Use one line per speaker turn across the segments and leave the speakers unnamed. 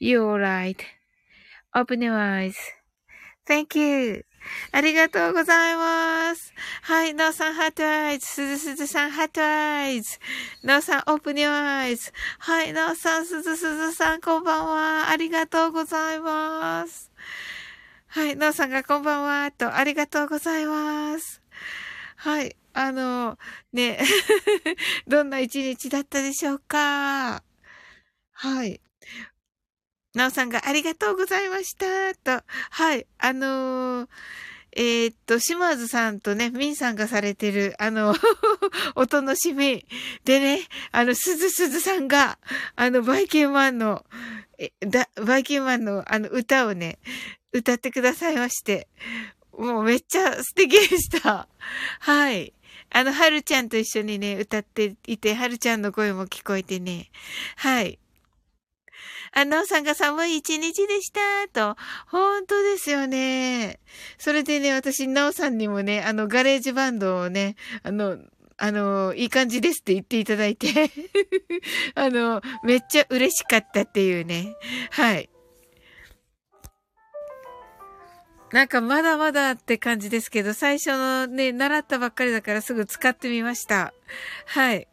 You're right. Open your eyes.Thank you. ありがとうございます。はい、なおさん、 heart eyes。すずすずさん、 heart eyes。なおさん、 open your eyes。はい、なおさん、すずすずさん、こんばんは。ありがとうございます。はい、なおさんがこんばんは、と、ありがとうございます。はい、あの、ね、どんな一日だったでしょうかはい。なおさんがありがとうございました。と、はい。あのー、えー、っと、島津さんとね、ミンさんがされてる、あの、お楽しみ。でね、あの、すずすずさんが、あの、バイキンマンの、え、だ、バイキンマンの、あの、歌をね、歌ってくださいまして、もうめっちゃ素敵でした。はい。あの、はるちゃんと一緒にね、歌っていて、はるちゃんの声も聞こえてね。はい。あ、なおさんが寒い一日でした、と。本当ですよね。それでね、私、なおさんにもね、あの、ガレージバンドをね、あの、あの、いい感じですって言っていただいて あの、めっちゃ嬉しかったっていうね。はい。なんかまだまだって感じですけど、最初のね、習ったばっかりだからすぐ使ってみました。はい。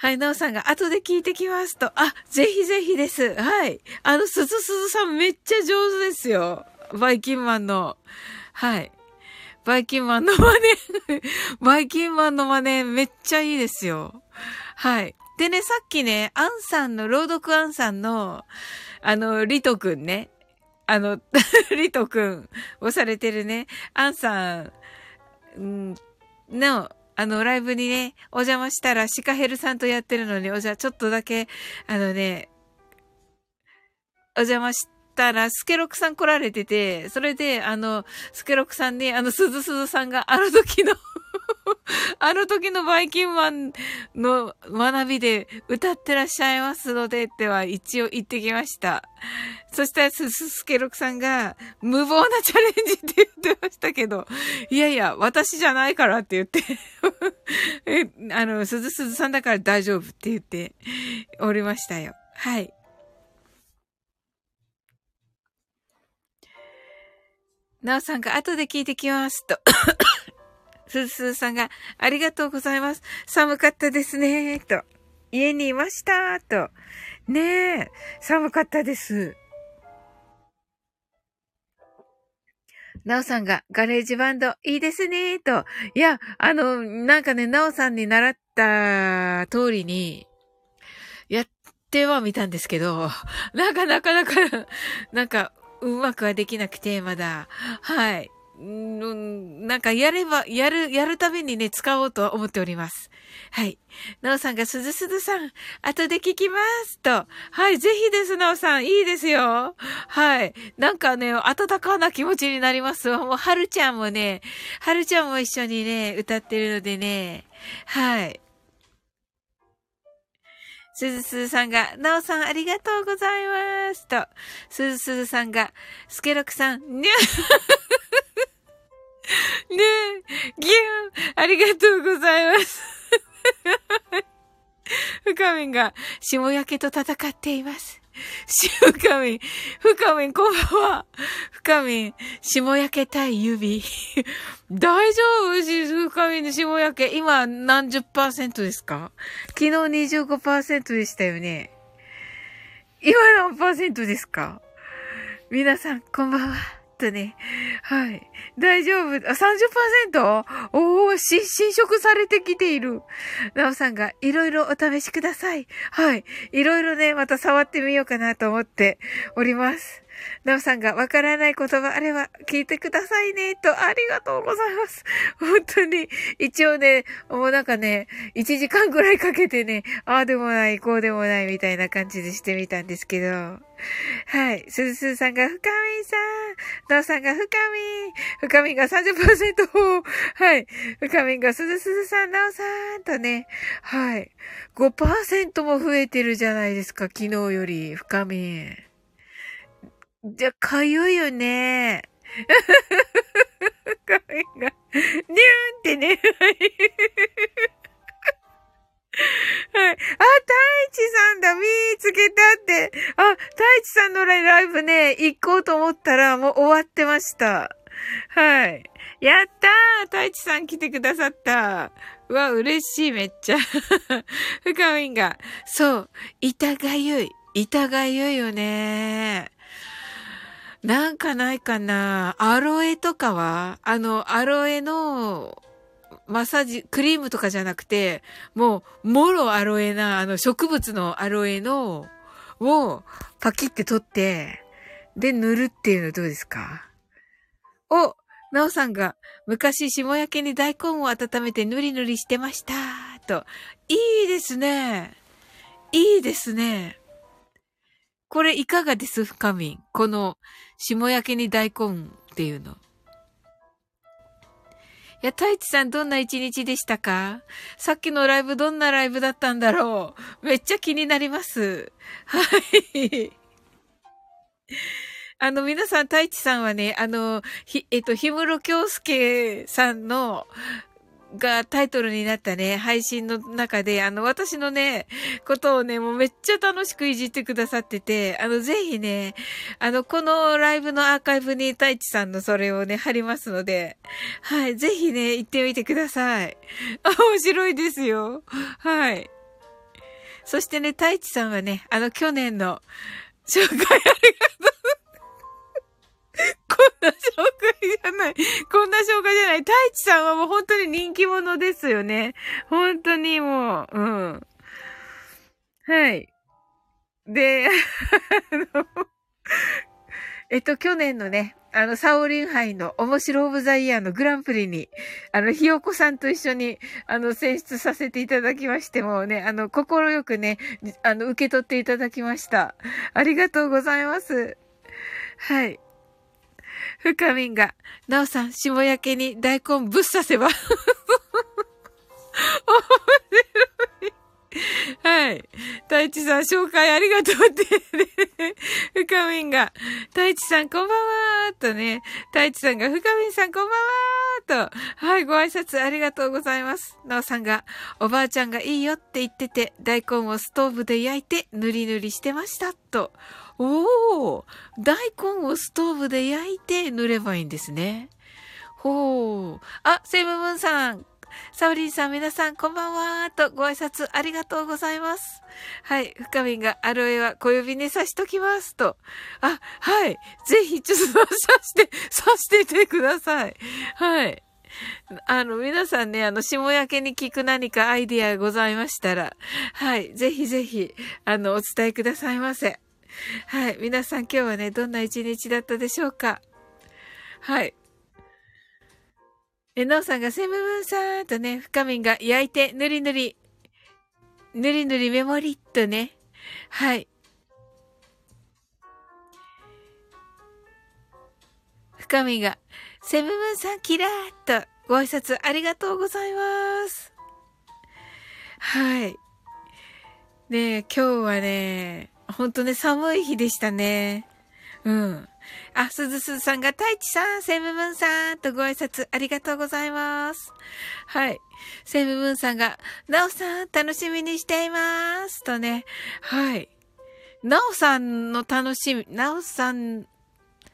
はい、なおさんが後で聞いてきますと。あ、ぜひぜひです。はい。あの、すずすずさんめっちゃ上手ですよ。バイキンマンの。はい。バイキンマンの真似 バイキンマンの真似めっちゃいいですよ。はい。でね、さっきね、アンさんの、朗読アンさんの、あの、リトくんね。あの、リトくんをされてるね、アンさんんの、あの、ライブにね、お邪魔したら、シカヘルさんとやってるのに、おじゃ、ちょっとだけ、あのね、お邪魔したら、スケロクさん来られてて、それで、あの、スケロクさんに、あの、鈴鈴さんがあの時の あの時のバイキンマンの学びで歌ってらっしゃいますのでっては一応言ってきました。そしたらすすすけろくさんが無謀なチャレンジって言ってましたけど、いやいや、私じゃないからって言って え、あの、すずすずさんだから大丈夫って言っておりましたよ。はい。なおさんが後で聞いてきますとすずすずさんが、ありがとうございます。寒かったですね、と。家にいました、と。ねえ、寒かったです。なおさんが、ガレージバンド、いいですね、と。いや、あの、なんかね、なおさんに習った通りに、やってはみたんですけど、なんかなかなか、なんか、うまくはできなくて、まだ。はい。んなんかやれば、やる、やるたびにね、使おうと思っております。はい。なおさんが、すずすずさん、後で聞きます。と。はい、ぜひです、なおさん。いいですよ。はい。なんかね、温かな気持ちになりますもう、はるちゃんもね、はるちゃんも一緒にね、歌ってるのでね。はい。すずすずさんが、なおさんありがとうございます。と、すずすずさんが、スケロクさん、にゃ ねえ、ギュンありがとうございます。深みんが、霜焼けと戦っています。深みん、深みん、こんばんは。深みん、霜焼けたい指。大丈夫？深みんの霜焼け。今何十パーセントですか？昨日25%でしたよね。今何パーセントですか？皆さん、こんばんは。とね。はい。大丈夫。30%? おー、し、侵食されてきている。なおさんが、いろいろお試しください。はい。いろいろね、また触ってみようかなと思っております。なおさんがわからない言葉あれば聞いてくださいね、と、ありがとうございます。本当に、一応ね、もうなんかね、1時間ぐらいかけてね、ああでもない、こうでもないみたいな感じでしてみたんですけど。はい。すずすずさんが深みさん。なおさんが深み。深みが30%。はい。深みがすずすずさん、なおさんとね。はい。5%も増えてるじゃないですか、昨日より。深み。じゃ、かゆいよね。かゆいが、にゅーんってね。はい。あ、太一さんだ見つけたって。あ、太一さんのライブね、行こうと思ったらもう終わってました。はい。やったー太一さん来てくださった。うわ、嬉しい、めっちゃ。深みんが。そう、板がゆい。板がゆいよね。なんかないかなアロエとかはあの、アロエの、マッサージ、クリームとかじゃなくて、もう、もろアロエな、あの、植物のアロエの、を、パキって取って、で、塗るっていうのどうですか？お、なおさんが、昔、霜焼けに大根を温めてぬりぬりしてました。と。いいですね。いいですね。これいかがです？深み。この、霜焼けに大根っていうの。いや、太一さんどんな一日でしたか？さっきのライブどんなライブだったんだろうめっちゃ気になります。はい。あの、皆さん、太一さんはね、あの、ひ、えっと、ひむろきょうすけさんの、がタイトルになったね、配信の中で、あの、私のね、ことをね、もうめっちゃ楽しくいじってくださってて、あの、ぜひね、あの、このライブのアーカイブに太一さんのそれをね、貼りますので、はい、ぜひね、行ってみてください。あ、面白いですよ。はい。そしてね、太一さんはね、あの、去年の、紹介ありがとう。こんな紹介じゃない。こんな紹介じゃない。太一さんはもう本当に人気者ですよね。本当にもう、うん。はい。で、あの、えっと、去年のね、あの、サオリン杯の面白オブザイヤーのグランプリに、あの、ひよこさんと一緒に、あの、選出させていただきましてもね、あの、心よくね、あの、受け取っていただきました。ありがとうございます。はい。深みんが、なおさん、霜焼けに大根ぶっ刺せば。面白い。はい。太一さん、紹介ありがとうって、ね。深みんが、太一さんこんばんはとね、太一さんが、深みんさんこんばんはと、はい、ご挨拶ありがとうございます。なおさんが、おばあちゃんがいいよって言ってて、大根をストーブで焼いて、ぬりぬりしてました、と。おー大根をストーブで焼いて塗ればいいんですね。ほう。あ、セムムーンさん。サウリンさん、皆さん、こんばんは。と、ご挨拶ありがとうございます。はい。深みが、アロエは小指に刺しときます。と。あ、はい。ぜひ、ちょっと刺して、刺しててください。はい。あの、皆さんね、あの、霜焼けに聞く何かアイディアございましたら、はい。ぜひぜひ、あの、お伝えくださいませ。はい。皆さん今日はね、どんな一日だったでしょうか？はい。え、なおさんがセムムンさんとね、深みんが焼いて、ぬりぬり、ぬりぬりメモリっとね。はい。深みが、セムムンさんキラーっとご挨拶ありがとうございます。はい。ねえ、今日はね、ほんとね、寒い日でしたね。うん。あ、すずすずさんが、太一さん、セムムンさんとご挨拶ありがとうございます。はい。セムムンさんが、なおさん、楽しみにしています。とね。はい。なおさんの楽しみ、なおさん、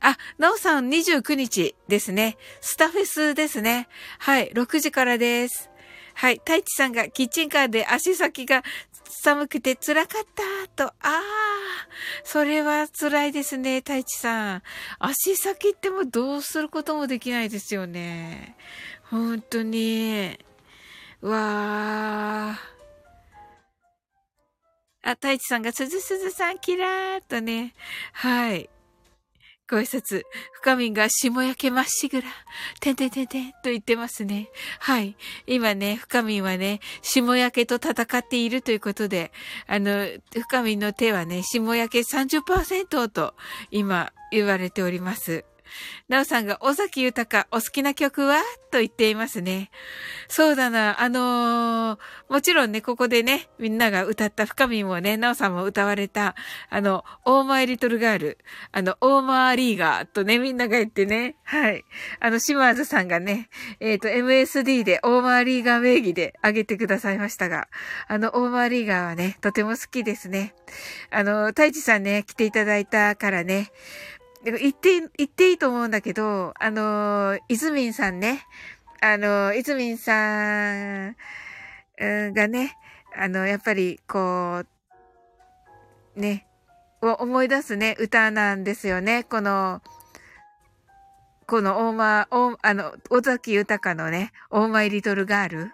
あ、なおさん29日ですね。スタフェスですね。はい。6時からです。はい。太一さんがキッチンカーで足先が寒くて辛かったと。ああ、それは辛いですね、太一さん。足先ってもどうすることもできないですよね。本当に。わあ。あ、太一さんが、すずすずさん、キラーとね。はい。ご挨拶。深みんが霜焼けまっしぐら。てんてんてんてんと言ってますね。はい。今ね、深みはね、霜焼けと戦っているということで、あの、深みの手はね、霜焼け30%と今言われております。なおさんが、尾崎豊お好きな曲は？と言っていますね。そうだな、あのー、もちろんね、ここでね、みんなが歌った深みもね、なおさんも歌われた、あの、オーマイリトルガール、あの、オーマーリーガーとね、みんなが言ってね、はい。あの、島津さんがね、えっ、ー、と、MSD でオーマーリーガー名義であげてくださいましたが、あの、オーマーリーガーはね、とても好きですね。あの、太一さんね、来ていただいたからね、言って、言っていいと思うんだけど、あの、いずみんさんね、あの、いずみんさんがね、あの、やっぱり、こう、ね、を思い出すね、歌なんですよね。この、この大間、あの、尾崎豊のね、オーマイリトルガール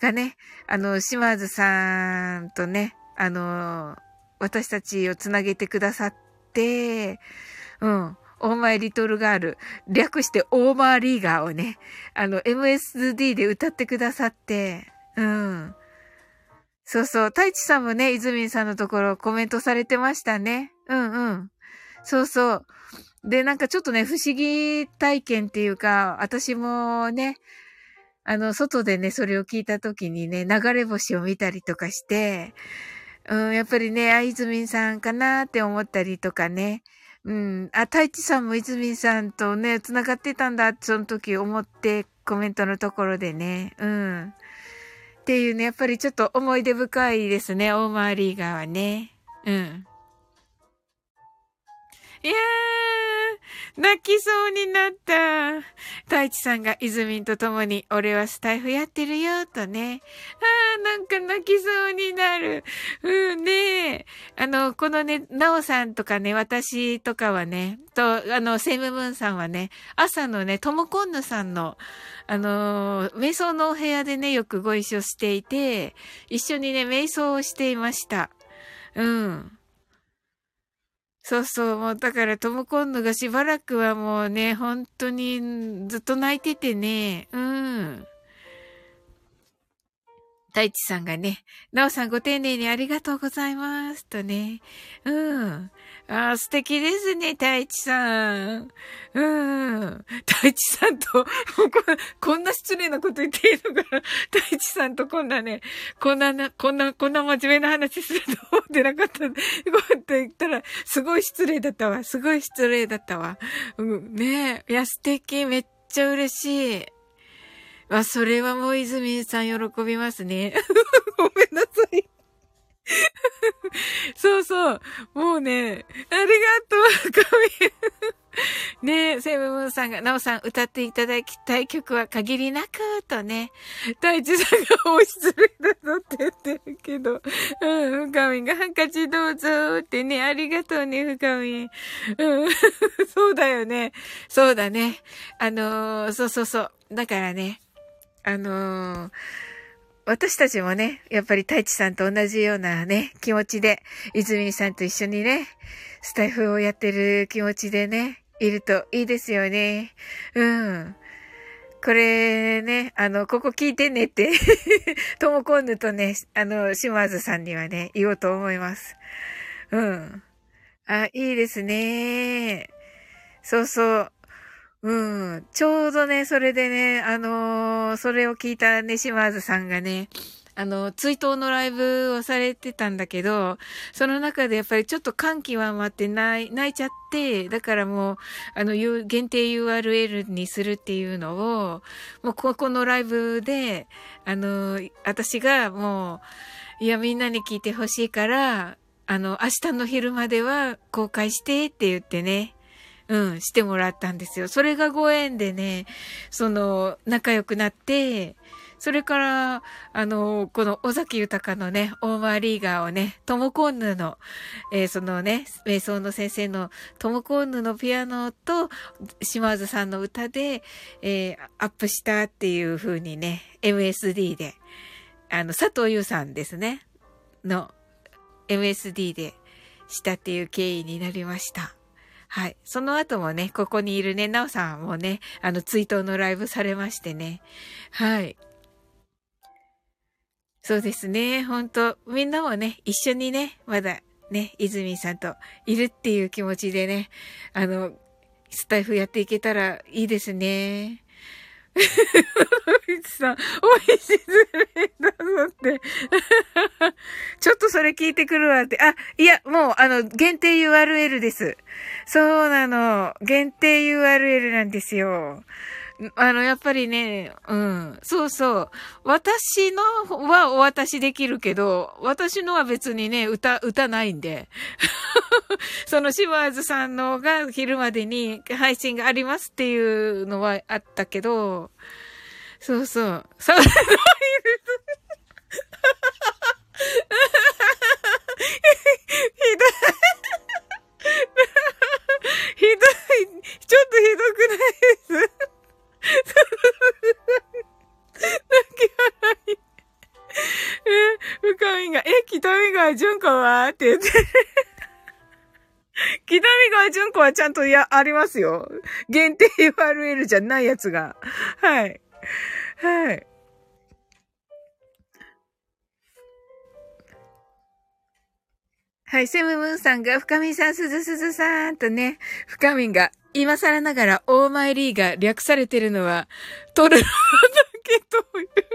がね、あの、島津さんとね、あの、私たちをつなげてくださって、うん。オーマイリトルガール、略してオーマーリーガーをね、あの、MSD で歌ってくださって、うん。そうそう。太一さんもね、泉さんのところコメントされてましたね。うんうん。そうそう。で、なんかちょっとね、不思議体験っていうか、私もね、あの、外でね、それを聞いた時にね、流れ星を見たりとかして、うん、やっぱりね、あ、いずみんさんかなって思ったりとかね。うん。あ、太一さんも泉さんとね、繋がってたんだ、その時思ってコメントのところでね。うん。っていうね、やっぱりちょっと思い出深いですね、大回り川ね。うん。いやー、泣きそうになった。太一さんがイズミンと共に、俺はスタイフやってるよ、とね。あー、なんか泣きそうになる。うんねあの、このね、なおさんとかね、私とかはね、と、あの、セムムーンさんはね、朝のね、トモコンヌさんの、あの瞑想のお部屋でね、よくご一緒していて、一緒にね、瞑想をしていました。うん。そうそう、もうだからトムコンヌがしばらくはもうね、本当にずっと泣いててね、うん。大地さんがね、なおさんご丁寧にありがとうございます。とね。うん。ああ、素敵ですね、太一さん。うん。太一さんと、こんな失礼なこと言っていいのかな。太一さんとこんなね、こんなな、こんな、こんな真面目な話すると思ってなかった。こうやって言ったら、すごい失礼だったわ。すごい失礼だったわ。うん、ねえ。いや、素敵。めっちゃ嬉しい。あ、それはもう泉さん喜びますね。ごめんなさい。そうそう。もうね、ありがとう、神。ねえ、セブムーンさんが、ナオさん歌っていただきたい曲は限りなく、とね、大地さんが大失礼だぞって言ってるけど、うん、深みがハンカチどうぞってね、ありがとうね、深み。うん、そうだよね。そうだね。あのー、そうそうそう。だからね、あのー、私たちもね、やっぱり太一さんと同じようなね、気持ちで、泉さんと一緒にね、スタイフをやってる気持ちでね、いるといいですよね。うん。これね、あの、ここ聞いてねって ともこんぬとね、あの、島津さんにはね、言おうと思います。うん。あ、いいですね。そうそう。うん。ちょうどね、それでね、あのー、それを聞いたね、島津さんがね、あの、追悼のライブをされてたんだけど、その中でやっぱりちょっと感極まって泣い、泣いちゃって、だからもう、あの、限定 URL にするっていうのを、もうここのライブで、あの、私がもう、いや、みんなに聞いてほしいから、あの、明日の昼までは公開してって言ってね、うん、してもらったんですよ。それがご縁でね、その、仲良くなって、それから、あの、この尾崎豊のね、オーマーリーガーをね、トモコンヌの、えー、そのね、瞑想の先生のトモコンヌのピアノと島津さんの歌で、えー、アップしたっていう風にね、MSD で、あの、佐藤優さんですね、の MSD でしたっていう経緯になりました。はい。その後もね、ここにいるね、なおさんもね、あの、追悼のライブされましてね。はい。そうですね。本当みんなもね、一緒にね、まだね、泉さんといるっていう気持ちでね、あの、スタイフやっていけたらいいですね。さん、おいしずれだぞって。ちょっとそれ聞いてくるわって。あ、いや、もう、あの、限定 URL です。そうなの。限定 URL なんです。よ。あの、やっぱりね、うん。そうそう。私のはお渡しできるけど、私のは別にね、歌、歌ないんで。そのシワーズさんのが昼までに配信がありますっていうのはあったけど、そうそう。そう、ひどい。ひどい。ちょっとひどくない？です。泣き笑い。え、深みが、え、北見川純子は？って言って。北見川純子はちゃんとや、ありますよ。限定 URL じゃないやつが。はい。はい。はい、セムムーンさんが、深みさん、すずすずさんとね、深みが、今更ながら、オーマイリーが略されてるのは、トルロのけと、取れる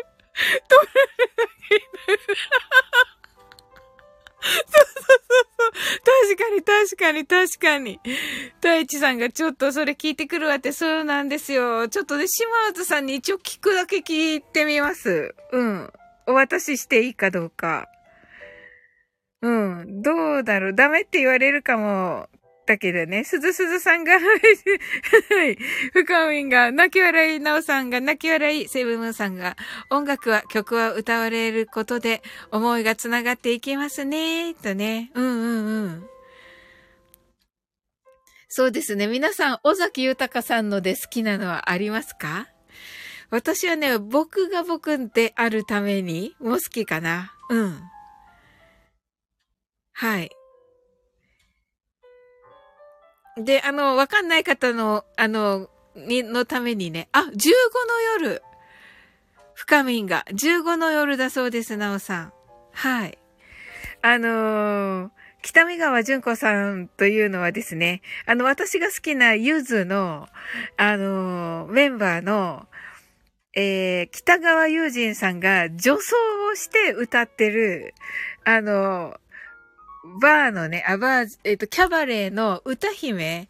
だけ。そうそうそうそう。確かに、確かに、確かに。大地さんがちょっとそれ聞いてくるわって、そうなんですよ。ちょっとね、島津さんに一応聞くだけ聞いてみます。うん。お渡ししていいかどうか。うん。どうだろう。ダメって言われるかも。だけどね、すずすずさんがはい。深みんが、泣き笑い、なおさんが泣き笑い、セブムーンさんが、音楽は、曲は歌われることで、思いが繋がっていきますね、とね。うんうんうん。そうですね。皆さん、尾崎豊さんので好きなのはありますか？私はね、僕が僕であるためにも好きかな。うん。はい。で、あの、わかんない方の、あの、に、のためにね、あ、15の夜。深みんが、15の夜だそうです、なおさん。はい。あのー、北見川淳子さんというのはですね、あの、私が好きなゆずの、あのー、メンバーの、えー、北川友人さんが女装をして歌ってる、あのー、バーのね、あ、バー、えっ、ー、と、キャバレーの歌姫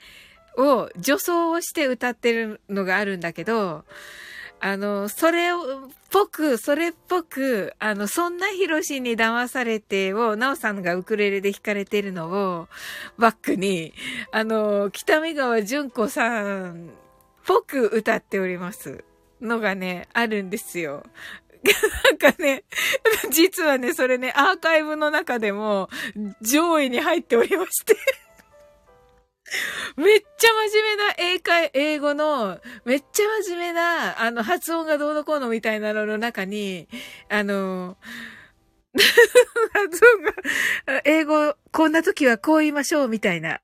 を女装をして歌ってるのがあるんだけど、あの、それを、ぽく、それっぽく、あの、そんなヒロシに騙されてを、ナオさんがウクレレで弾かれてるのを、バックに、あの、北見川淳子さんっ、ぽく歌っております。のがね、あるんですよ。なんかね、実はね、それね、アーカイブの中でも上位に入っておりまして。めっちゃ真面目な英会、英語の、めっちゃ真面目な、あの、発音がどうのこうのみたいなのの中に、あの、発音が、英語、こんな時はこう言いましょうみたいな、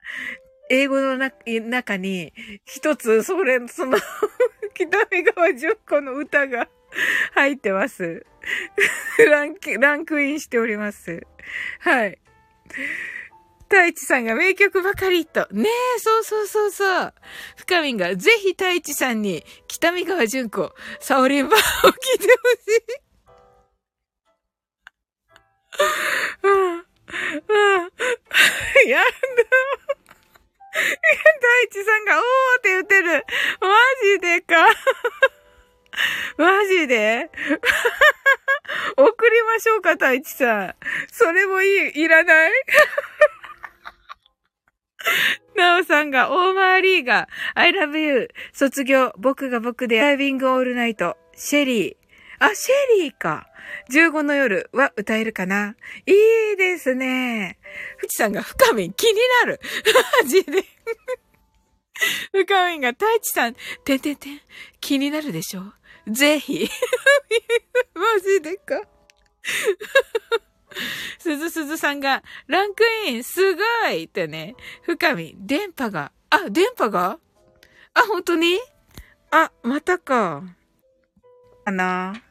英語の中に、一つ、それ、その北見川十子の歌が 入ってます。ランク、ランクインしております。はい。太一さんが名曲ばかりと。ねえ、そうそうそうそう。深みんがぜひ太一さんに北見川淳子、サオリンバーを 聴いてほしい。うん。うん。やだ。太一さんが、おーって言ってる。マジでか。マジで？送りましょうか、太一さん。それもいい、いらない？なおさんが、オーマーリーが、I love you、卒業、僕が僕で、ダイビングオールナイト、シェリー。あ、シェリーか。15の夜は歌えるかな？いいですね。ふちさんが深み気になる。マジで。深みが太一さん、てんてんてん、気になるでしょ？ぜひ。マジでか。すずすずさんが、ランクイン、すごいってね。深み、電波が。あ、電波が？あ、本当に？あ、またか。かな。